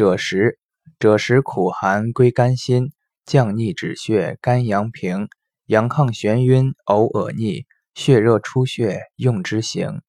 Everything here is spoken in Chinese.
赭石赭石苦寒归肝心降逆止血肝阳平。阳亢眩晕呕恶逆血热出血用之行。